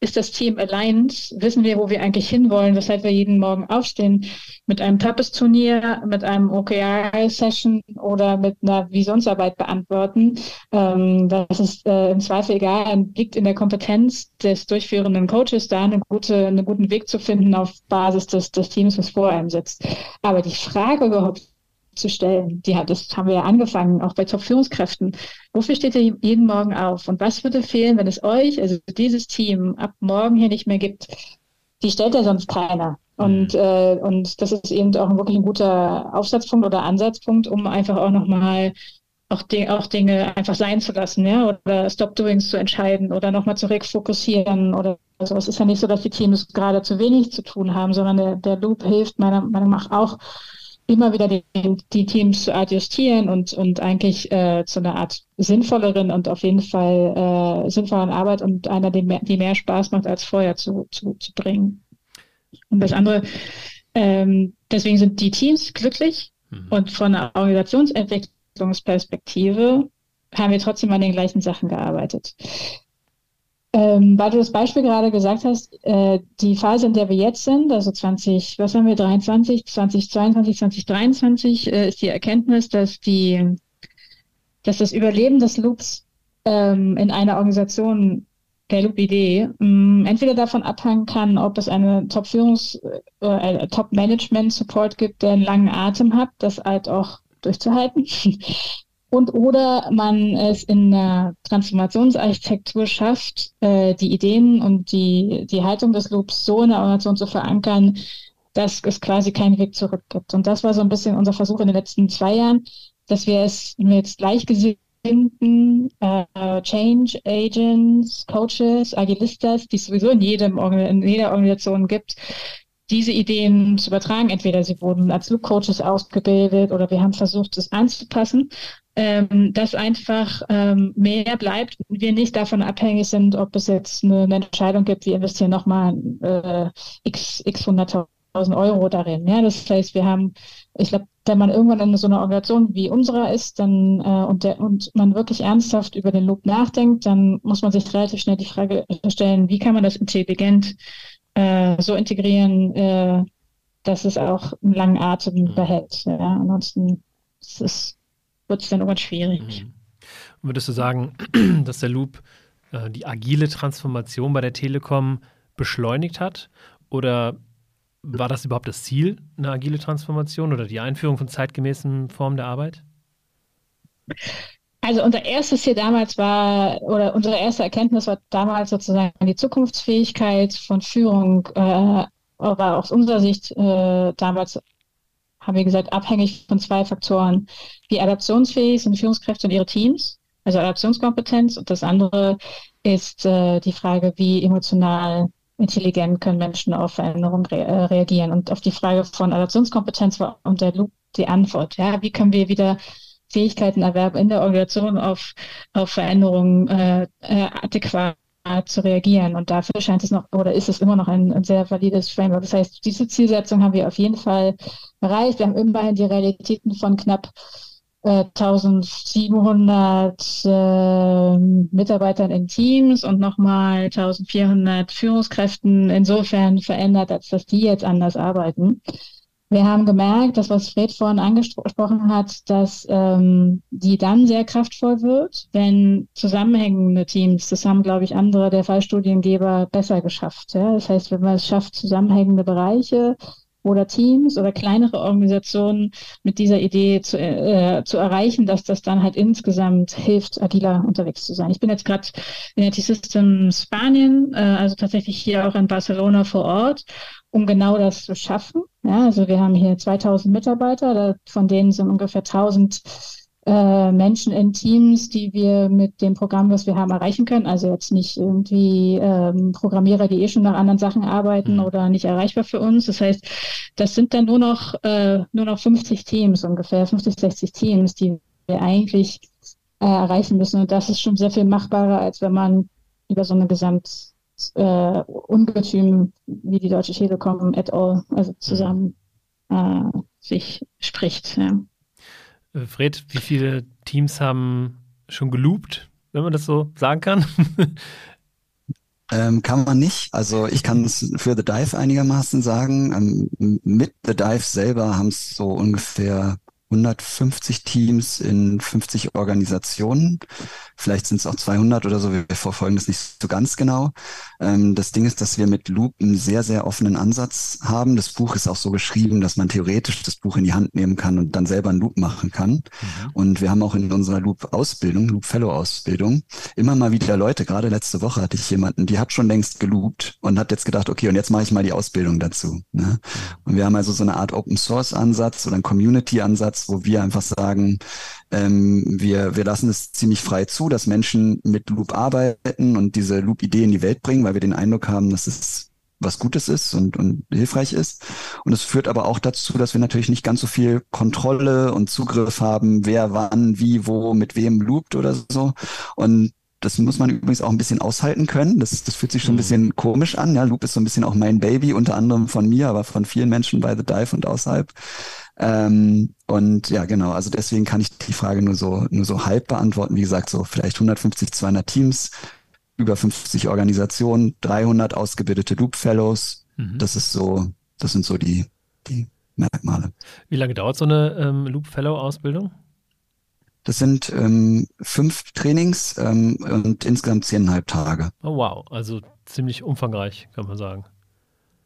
ist das Team aligned? Wissen wir, wo wir eigentlich hinwollen, weshalb wir jeden Morgen aufstehen? Mit einem Tappes-Turnier, mit einem OKR-Session oder mit einer Visionsarbeit beantworten. Ähm, das ist äh, im Zweifel egal, liegt in der Kompetenz des durchführenden Coaches da, eine gute, einen guten Weg zu finden auf Basis des, des Teams, was vor einem sitzt. Aber die Frage überhaupt zu stellen. Die hat, das haben wir ja angefangen, auch bei Top-Führungskräften. Wofür steht ihr jeden Morgen auf? Und was würde fehlen, wenn es euch, also dieses Team, ab morgen hier nicht mehr gibt? Die stellt ja sonst keiner. Und, mhm. äh, und das ist eben auch wirklich ein guter Aufsatzpunkt oder Ansatzpunkt, um einfach auch nochmal auch, auch Dinge einfach sein zu lassen, ja, oder Stop-Doings zu entscheiden oder nochmal zu refokussieren oder so. Es ist ja nicht so, dass die Teams gerade zu wenig zu tun haben, sondern der, der Loop hilft meiner Meinung nach auch, immer wieder die, die Teams zu adjustieren und, und eigentlich äh, zu einer Art sinnvolleren und auf jeden Fall äh, sinnvolleren Arbeit und einer, die mehr, die mehr Spaß macht als vorher zu, zu, zu bringen. Und das andere, ähm, deswegen sind die Teams glücklich mhm. und von einer Organisationsentwicklungsperspektive haben wir trotzdem an den gleichen Sachen gearbeitet. Ähm, weil du das Beispiel gerade gesagt hast, äh, die Phase, in der wir jetzt sind, also 20, was haben wir, 23, 2022, 2023, äh, ist die Erkenntnis, dass die, dass das Überleben des Loops ähm, in einer Organisation der Loop-Idee ähm, entweder davon abhängen kann, ob es eine Top-Führungs-, äh, Top-Management-Support gibt, der einen langen Atem hat, das halt auch durchzuhalten. und oder man es in der Transformationsarchitektur schafft, äh, die Ideen und die, die Haltung des Loops so in der Organisation zu verankern, dass es quasi keinen Weg zurück gibt. Und das war so ein bisschen unser Versuch in den letzten zwei Jahren, dass wir es jetzt gleichgesinnt finden, äh, Change Agents, Coaches, Agilistas, die es sowieso in, jedem, in jeder Organisation gibt, diese Ideen zu übertragen. Entweder sie wurden als Loop Coaches ausgebildet oder wir haben versucht, es anzupassen, ähm, dass einfach ähm, mehr bleibt. Wir nicht davon abhängig sind, ob es jetzt eine, eine Entscheidung gibt, wir investieren nochmal äh, x, x 100.000 Euro darin. Ja, das heißt, wir haben, ich glaube, wenn man irgendwann in so einer Organisation wie unserer ist, dann äh, und, der, und man wirklich ernsthaft über den Loop nachdenkt, dann muss man sich relativ schnell die Frage stellen, wie kann man das intelligent äh, so integrieren, äh, dass es auch einen langen Atem mhm. behält. Ja? Ansonsten wird es dann irgendwann schwierig. Mhm. Würdest du sagen, dass der Loop äh, die agile Transformation bei der Telekom beschleunigt hat? Oder war das überhaupt das Ziel, eine agile Transformation oder die Einführung von zeitgemäßen Formen der Arbeit? Also unser erstes Ziel damals war, oder unsere erste Erkenntnis war damals sozusagen die Zukunftsfähigkeit von Führung, äh, war aus unserer Sicht äh, damals, haben wir gesagt, abhängig von zwei Faktoren. Wie adaptionsfähig sind Führungskräfte und ihre Teams, also Adaptionskompetenz. Und das andere ist äh, die Frage, wie emotional intelligent können Menschen auf Veränderungen re äh, reagieren. Und auf die Frage von Adaptionskompetenz war unter Loop die Antwort. Ja, wie können wir wieder Fähigkeiten erwerben in der Organisation auf, auf Veränderungen äh, äh, adäquat zu reagieren. Und dafür scheint es noch oder ist es immer noch ein, ein, sehr valides Framework. Das heißt, diese Zielsetzung haben wir auf jeden Fall erreicht. Wir haben immerhin die Realitäten von knapp 1700 äh, Mitarbeitern in Teams und nochmal 1400 Führungskräften insofern verändert, als dass die jetzt anders arbeiten. Wir haben gemerkt, dass was Fred vorhin angesprochen hat, dass ähm, die dann sehr kraftvoll wird, wenn zusammenhängende Teams, das haben, glaube ich, andere der Fallstudiengeber besser geschafft. Ja? Das heißt, wenn man es schafft, zusammenhängende Bereiche oder Teams oder kleinere Organisationen mit dieser Idee zu, äh, zu erreichen, dass das dann halt insgesamt hilft, agiler unterwegs zu sein. Ich bin jetzt gerade in der T-System Spanien, äh, also tatsächlich hier auch in Barcelona vor Ort um genau das zu schaffen. Ja, also wir haben hier 2000 Mitarbeiter, von denen sind ungefähr 1000 äh, Menschen in Teams, die wir mit dem Programm, was wir haben, erreichen können. Also jetzt nicht irgendwie ähm, Programmierer, die eh schon nach anderen Sachen arbeiten mhm. oder nicht erreichbar für uns. Das heißt, das sind dann nur noch, äh, nur noch 50 Teams ungefähr, 50, 60 Teams, die wir eigentlich äh, erreichen müssen. Und das ist schon sehr viel machbarer, als wenn man über so eine Gesamt äh, Ungetüm wie die Deutsche Telekom et al., also zusammen äh, sich spricht. Ja. Äh, Fred, wie viele Teams haben schon geloopt, wenn man das so sagen kann? Ähm, kann man nicht. Also ich kann es für The Dive einigermaßen sagen. Ähm, mit The Dive selber haben es so ungefähr 150 Teams in 50 Organisationen. Vielleicht sind es auch 200 oder so. Wir verfolgen das nicht so ganz genau. Ähm, das Ding ist, dass wir mit Loop einen sehr, sehr offenen Ansatz haben. Das Buch ist auch so geschrieben, dass man theoretisch das Buch in die Hand nehmen kann und dann selber einen Loop machen kann. Mhm. Und wir haben auch in unserer Loop-Ausbildung, Loop-Fellow-Ausbildung, immer mal wieder Leute, gerade letzte Woche hatte ich jemanden, die hat schon längst geloopt und hat jetzt gedacht, okay, und jetzt mache ich mal die Ausbildung dazu. Ne? Mhm. Und wir haben also so eine Art Open-Source-Ansatz oder einen Community-Ansatz, wo wir einfach sagen, ähm, wir, wir lassen es ziemlich frei zu, dass Menschen mit Loop arbeiten und diese Loop-Idee in die Welt bringen, weil wir den Eindruck haben, dass es was Gutes ist und, und hilfreich ist. Und es führt aber auch dazu, dass wir natürlich nicht ganz so viel Kontrolle und Zugriff haben, wer wann, wie, wo, mit wem loopt oder so. Und das muss man übrigens auch ein bisschen aushalten können. Das, das fühlt sich schon ein mhm. bisschen komisch an. Ja, Loop ist so ein bisschen auch mein Baby, unter anderem von mir, aber von vielen Menschen bei The Dive und außerhalb. Ähm, und ja, genau, also deswegen kann ich die Frage nur so, nur so halb beantworten. Wie gesagt, so vielleicht 150, 200 Teams, über 50 Organisationen, 300 ausgebildete Loop Fellows. Mhm. Das ist so, das sind so die, die Merkmale. Wie lange dauert so eine ähm, Loop Fellow Ausbildung? Das sind ähm, fünf Trainings ähm, und insgesamt zehneinhalb Tage. Oh wow, also ziemlich umfangreich, kann man sagen.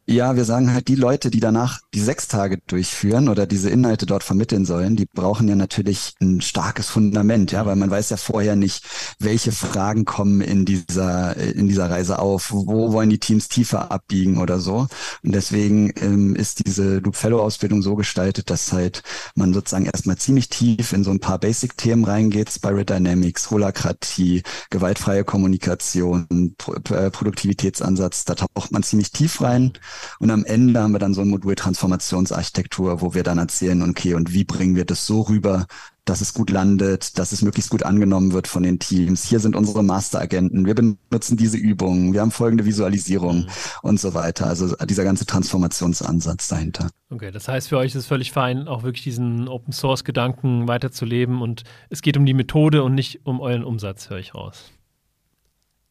Ja, wir sagen halt, die Leute, die danach die sechs Tage durchführen oder diese Inhalte dort vermitteln sollen, die brauchen ja natürlich ein starkes Fundament, ja, weil man weiß ja vorher nicht, welche Fragen kommen in dieser, in dieser Reise auf, wo wollen die Teams tiefer abbiegen oder so. Und deswegen ähm, ist diese Loop Fellow Ausbildung so gestaltet, dass halt man sozusagen erstmal ziemlich tief in so ein paar Basic-Themen reingeht, Spiral Dynamics, Holakratie, gewaltfreie Kommunikation, Pro äh, Produktivitätsansatz, da taucht man ziemlich tief rein. Und am Ende haben wir dann so ein Modul Transformationsarchitektur, wo wir dann erzählen, okay, und wie bringen wir das so rüber, dass es gut landet, dass es möglichst gut angenommen wird von den Teams. Hier sind unsere Masteragenten. Wir benutzen diese Übungen. Wir haben folgende Visualisierung mhm. und so weiter. Also dieser ganze Transformationsansatz dahinter. Okay, das heißt für euch ist es völlig fein, auch wirklich diesen Open Source Gedanken weiterzuleben und es geht um die Methode und nicht um euren Umsatz, höre ich raus.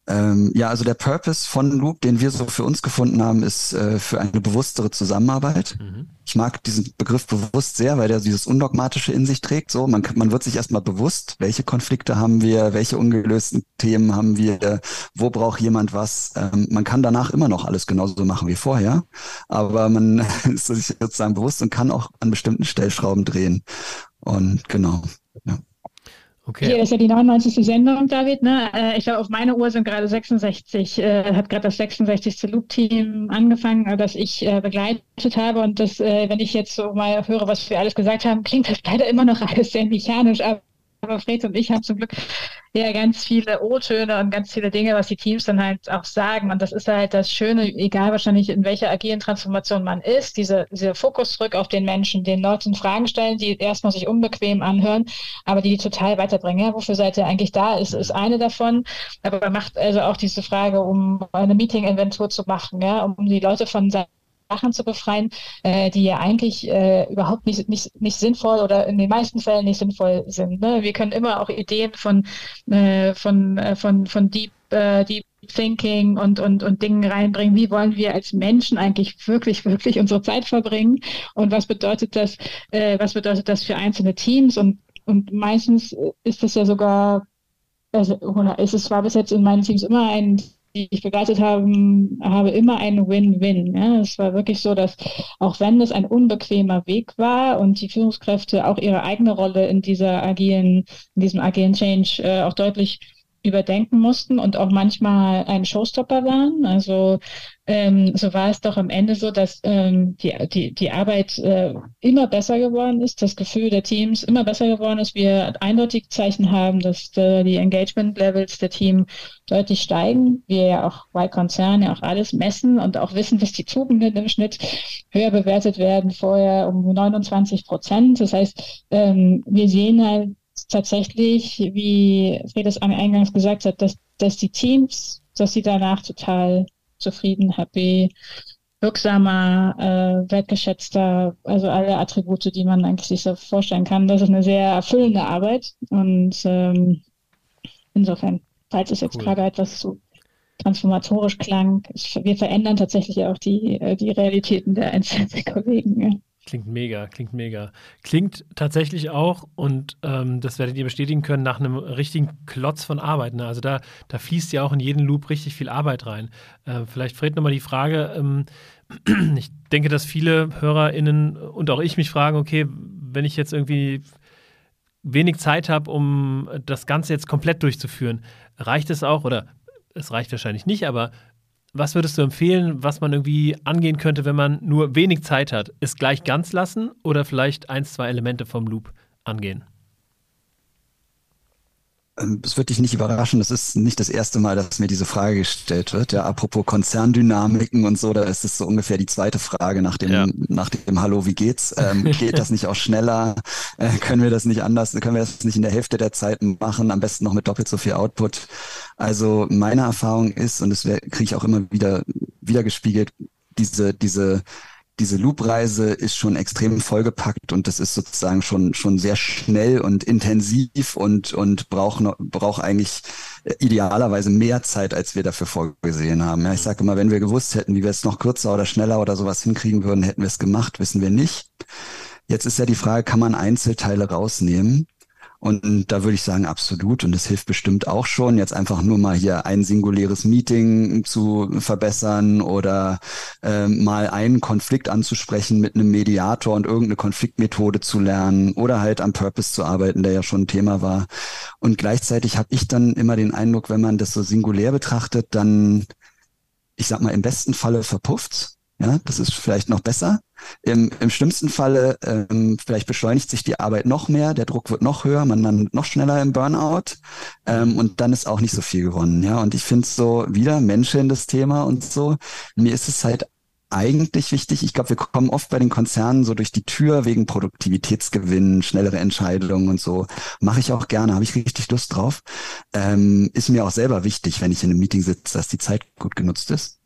Ähm, ja, also der Purpose von Loop, den wir so für uns gefunden haben, ist äh, für eine bewusstere Zusammenarbeit. Mhm. Ich mag diesen Begriff bewusst sehr, weil der dieses Undogmatische in sich trägt. So, man, man wird sich erstmal bewusst, welche Konflikte haben wir, welche ungelösten Themen haben wir, wo braucht jemand was. Ähm, man kann danach immer noch alles genauso machen wie vorher, aber man ist sich sozusagen bewusst und kann auch an bestimmten Stellschrauben drehen. Und genau, ja. Okay. Hier ist ja die 99. Sendung, David. Ne? Äh, ich glaube, auf meiner Uhr sind gerade 66, äh, hat gerade das 66. Loop-Team angefangen, äh, das ich äh, begleitet habe. Und das, äh, wenn ich jetzt so mal höre, was wir alles gesagt haben, klingt das leider immer noch alles sehr mechanisch. Aber aber Fred und ich haben zum Glück ja ganz viele O-Töne und ganz viele Dinge, was die Teams dann halt auch sagen. Und das ist halt das Schöne, egal wahrscheinlich in welcher agilen Transformation man ist, diese, dieser Fokus zurück auf den Menschen, den Leuten Fragen stellen, die erstmal sich unbequem anhören, aber die, die total weiterbringen. Ja, wofür seid ihr eigentlich da? Ist, ist eine davon. Aber man macht also auch diese Frage, um eine Meeting-Inventur zu machen, ja, um die Leute von seinen Sachen zu befreien, äh, die ja eigentlich äh, überhaupt nicht, nicht, nicht sinnvoll oder in den meisten Fällen nicht sinnvoll sind. Ne? Wir können immer auch Ideen von, äh, von, äh, von, von Deep, äh, Deep Thinking und, und, und Dingen reinbringen. Wie wollen wir als Menschen eigentlich wirklich, wirklich unsere Zeit verbringen? Und was bedeutet das, äh, was bedeutet das für einzelne Teams? Und, und meistens ist das ja sogar, also, ist es war bis jetzt in meinen Teams immer ein die ich begleitet habe, habe immer ein Win-Win. Ja. Es war wirklich so, dass auch wenn es ein unbequemer Weg war und die Führungskräfte auch ihre eigene Rolle in dieser agilen, in diesem agilen Change äh, auch deutlich überdenken mussten und auch manchmal ein Showstopper waren. Also ähm, so war es doch am Ende so, dass ähm, die, die, die Arbeit äh, immer besser geworden ist, das Gefühl der Teams immer besser geworden ist. Wir eindeutig Zeichen haben, dass äh, die Engagement-Levels der Team deutlich steigen. Wir ja auch bei Konzernen ja auch alles messen und auch wissen, dass die Tugenden im Schnitt höher bewertet werden, vorher um 29 Prozent. Das heißt, ähm, wir sehen halt tatsächlich, wie Fredes eingangs gesagt hat, dass, dass die Teams, dass sie danach total zufrieden, happy, wirksamer, äh, wertgeschätzter, also alle Attribute, die man eigentlich sich so vorstellen kann. Das ist eine sehr erfüllende Arbeit und ähm, insofern, falls es jetzt cool. gerade etwas zu transformatorisch klang, wir verändern tatsächlich auch die, äh, die Realitäten der einzelnen Kollegen. Klingt mega, klingt mega. Klingt tatsächlich auch, und ähm, das werdet ihr bestätigen können, nach einem richtigen Klotz von Arbeit. Ne? Also da, da fließt ja auch in jeden Loop richtig viel Arbeit rein. Äh, vielleicht Fred nochmal die Frage, ähm, ich denke, dass viele HörerInnen und auch ich mich fragen, okay, wenn ich jetzt irgendwie wenig Zeit habe, um das Ganze jetzt komplett durchzuführen, reicht es auch, oder es reicht wahrscheinlich nicht, aber was würdest du empfehlen, was man irgendwie angehen könnte, wenn man nur wenig Zeit hat? Es gleich ganz lassen oder vielleicht ein, zwei Elemente vom Loop angehen? Ähm, es wird dich nicht überraschen, das ist nicht das erste Mal, dass mir diese Frage gestellt wird. Ja, apropos Konzerndynamiken und so, da ist es so ungefähr die zweite Frage nach dem, ja. nach dem Hallo, wie geht's? Ähm, geht das nicht auch schneller? Äh, können wir das nicht anders? Können wir das nicht in der Hälfte der Zeit machen? Am besten noch mit doppelt so viel Output. Also meine Erfahrung ist, und das kriege ich auch immer wieder, wieder gespiegelt, diese, diese, diese Loop-Reise ist schon extrem vollgepackt und das ist sozusagen schon, schon sehr schnell und intensiv und, und braucht, braucht eigentlich idealerweise mehr Zeit, als wir dafür vorgesehen haben. Ja, ich sage immer, wenn wir gewusst hätten, wie wir es noch kürzer oder schneller oder sowas hinkriegen würden, hätten wir es gemacht, wissen wir nicht. Jetzt ist ja die Frage, kann man Einzelteile rausnehmen? Und da würde ich sagen, absolut. Und das hilft bestimmt auch schon, jetzt einfach nur mal hier ein singuläres Meeting zu verbessern oder äh, mal einen Konflikt anzusprechen mit einem Mediator und irgendeine Konfliktmethode zu lernen oder halt am Purpose zu arbeiten, der ja schon ein Thema war. Und gleichzeitig habe ich dann immer den Eindruck, wenn man das so singulär betrachtet, dann, ich sag mal, im besten Falle verpufft's ja, das ist vielleicht noch besser. Im, im schlimmsten Falle ähm, vielleicht beschleunigt sich die Arbeit noch mehr, der Druck wird noch höher, man landet noch schneller im Burnout ähm, und dann ist auch nicht so viel gewonnen. Ja, und ich finde so wieder Menschen das Thema und so. Mir ist es halt eigentlich wichtig. Ich glaube, wir kommen oft bei den Konzernen so durch die Tür wegen Produktivitätsgewinn, schnellere Entscheidungen und so. Mache ich auch gerne, habe ich richtig Lust drauf. Ähm, ist mir auch selber wichtig, wenn ich in einem Meeting sitze, dass die Zeit gut genutzt ist.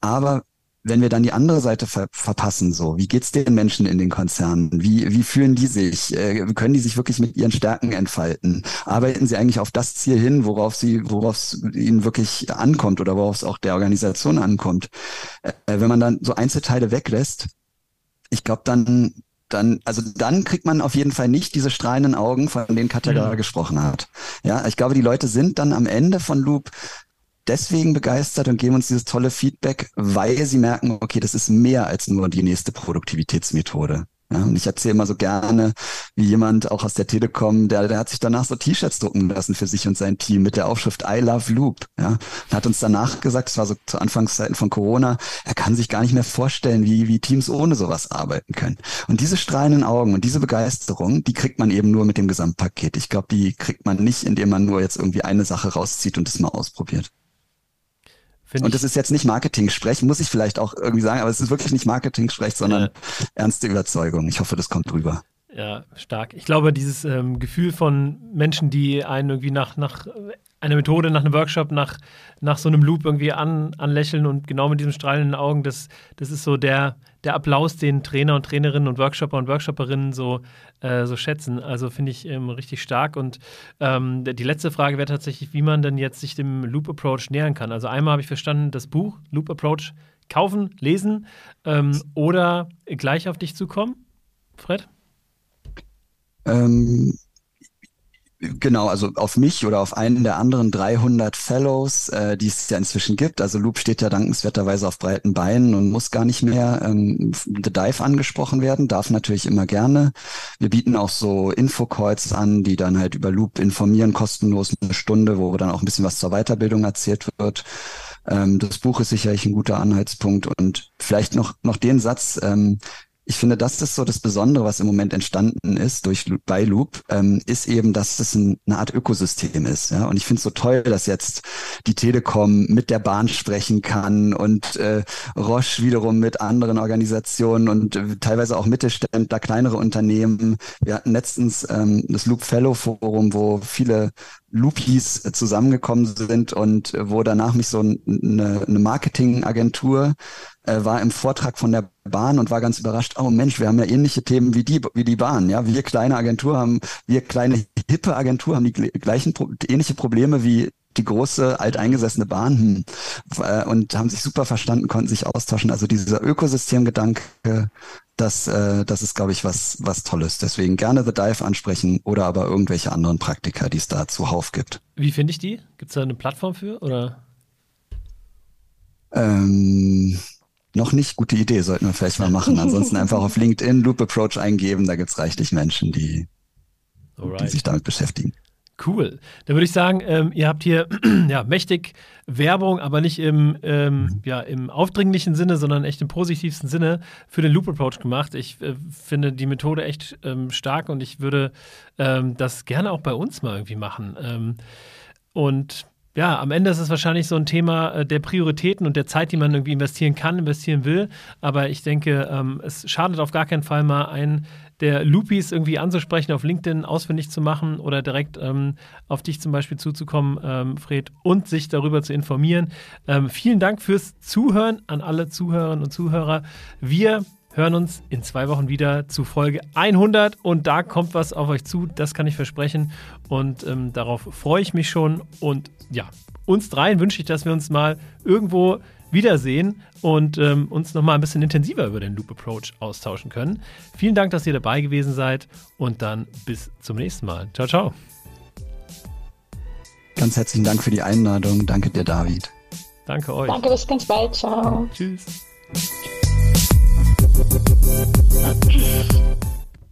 Aber wenn wir dann die andere Seite ver verpassen, so, wie geht's den Menschen in den Konzernen? Wie, wie fühlen die sich? Äh, können die sich wirklich mit ihren Stärken entfalten? Arbeiten sie eigentlich auf das Ziel hin, worauf sie, worauf es ihnen wirklich ankommt oder worauf es auch der Organisation ankommt? Äh, wenn man dann so Einzelteile weglässt, ich glaube, dann, dann, also dann kriegt man auf jeden Fall nicht diese strahlenden Augen, von denen Katja mhm. gerade gesprochen hat. Ja, ich glaube, die Leute sind dann am Ende von Loop deswegen begeistert und geben uns dieses tolle Feedback, weil sie merken, okay, das ist mehr als nur die nächste Produktivitätsmethode. Ja, und ich erzähle immer so gerne, wie jemand auch aus der Telekom, der, der hat sich danach so T-Shirts drucken lassen für sich und sein Team mit der Aufschrift I love Loop. Ja, und hat uns danach gesagt, es war so zu Anfangszeiten von Corona, er kann sich gar nicht mehr vorstellen, wie, wie Teams ohne sowas arbeiten können. Und diese strahlenden Augen und diese Begeisterung, die kriegt man eben nur mit dem Gesamtpaket. Ich glaube, die kriegt man nicht, indem man nur jetzt irgendwie eine Sache rauszieht und es mal ausprobiert. Find und das ist jetzt nicht Marketing-Sprech, muss ich vielleicht auch irgendwie sagen, aber es ist wirklich nicht Marketing-Sprech, sondern ja. ernste Überzeugung. Ich hoffe, das kommt drüber. Ja, stark. Ich glaube, dieses ähm, Gefühl von Menschen, die einen irgendwie nach, nach einer Methode, nach einem Workshop, nach, nach so einem Loop irgendwie an, anlächeln und genau mit diesen strahlenden Augen, das, das ist so der, der Applaus, den Trainer und Trainerinnen und Workshopper und Workshopperinnen so, äh, so schätzen. Also finde ich ähm, richtig stark. Und ähm, die letzte Frage wäre tatsächlich, wie man denn jetzt sich dem Loop Approach nähern kann. Also einmal habe ich verstanden, das Buch Loop Approach kaufen, lesen ähm, oder gleich auf dich zukommen. Fred? Ähm, Genau, also auf mich oder auf einen der anderen 300 Fellows, äh, die es ja inzwischen gibt. Also Loop steht ja dankenswerterweise auf breiten Beinen und muss gar nicht mehr ähm, The Dive angesprochen werden, darf natürlich immer gerne. Wir bieten auch so Infocalls an, die dann halt über Loop informieren, kostenlos eine Stunde, wo dann auch ein bisschen was zur Weiterbildung erzählt wird. Ähm, das Buch ist sicherlich ein guter Anhaltspunkt und vielleicht noch, noch den Satz, ähm, ich finde, das ist so das Besondere, was im Moment entstanden ist durch bei Loop, ähm, ist eben, dass es ein, eine Art Ökosystem ist. Ja? Und ich finde es so toll, dass jetzt die Telekom mit der Bahn sprechen kann und äh, Roche wiederum mit anderen Organisationen und äh, teilweise auch Mittelständler, kleinere Unternehmen. Wir hatten letztens ähm, das Loop Fellow Forum, wo viele Loopies zusammengekommen sind und äh, wo danach mich so eine, eine Marketingagentur äh, war im Vortrag von der Bahn und war ganz überrascht, oh Mensch, wir haben ja ähnliche Themen wie die, wie die Bahn. Ja, wir kleine Agentur haben, wir kleine hippe Agentur haben die gleichen, ähnliche Probleme wie die große alteingesessene Bahn hm. Äh, und haben sich super verstanden, konnten sich austauschen. Also dieser Ökosystemgedanke, das, äh, das ist, glaube ich, was, was Tolles. Deswegen gerne The Dive ansprechen oder aber irgendwelche anderen Praktika, die es da zuhauf gibt. Wie finde ich die? Gibt es da eine Plattform für oder? Ähm, noch nicht, gute Idee, sollten wir vielleicht mal machen. Ansonsten einfach auf LinkedIn Loop Approach eingeben, da gibt es reichlich Menschen, die, die sich damit beschäftigen. Cool. Dann würde ich sagen, ähm, ihr habt hier ja, mächtig Werbung, aber nicht im, ähm, ja, im aufdringlichen Sinne, sondern echt im positivsten Sinne für den Loop Approach gemacht. Ich äh, finde die Methode echt ähm, stark und ich würde ähm, das gerne auch bei uns mal irgendwie machen. Ähm, und ja, am Ende ist es wahrscheinlich so ein Thema äh, der Prioritäten und der Zeit, die man irgendwie investieren kann, investieren will. Aber ich denke, ähm, es schadet auf gar keinen Fall mal ein der Loopies irgendwie anzusprechen, auf LinkedIn ausfindig zu machen oder direkt ähm, auf dich zum Beispiel zuzukommen, ähm, Fred, und sich darüber zu informieren. Ähm, vielen Dank fürs Zuhören an alle Zuhörerinnen und Zuhörer. Wir hören uns in zwei Wochen wieder zu Folge 100 und da kommt was auf euch zu, das kann ich versprechen und ähm, darauf freue ich mich schon und ja, uns dreien wünsche ich, dass wir uns mal irgendwo wiedersehen und ähm, uns nochmal ein bisschen intensiver über den Loop Approach austauschen können. Vielen Dank, dass ihr dabei gewesen seid und dann bis zum nächsten Mal. Ciao, ciao. Ganz herzlichen Dank für die Einladung. Danke dir, David. Danke euch. Danke, bis ganz bald. Ciao. Tschüss. Okay.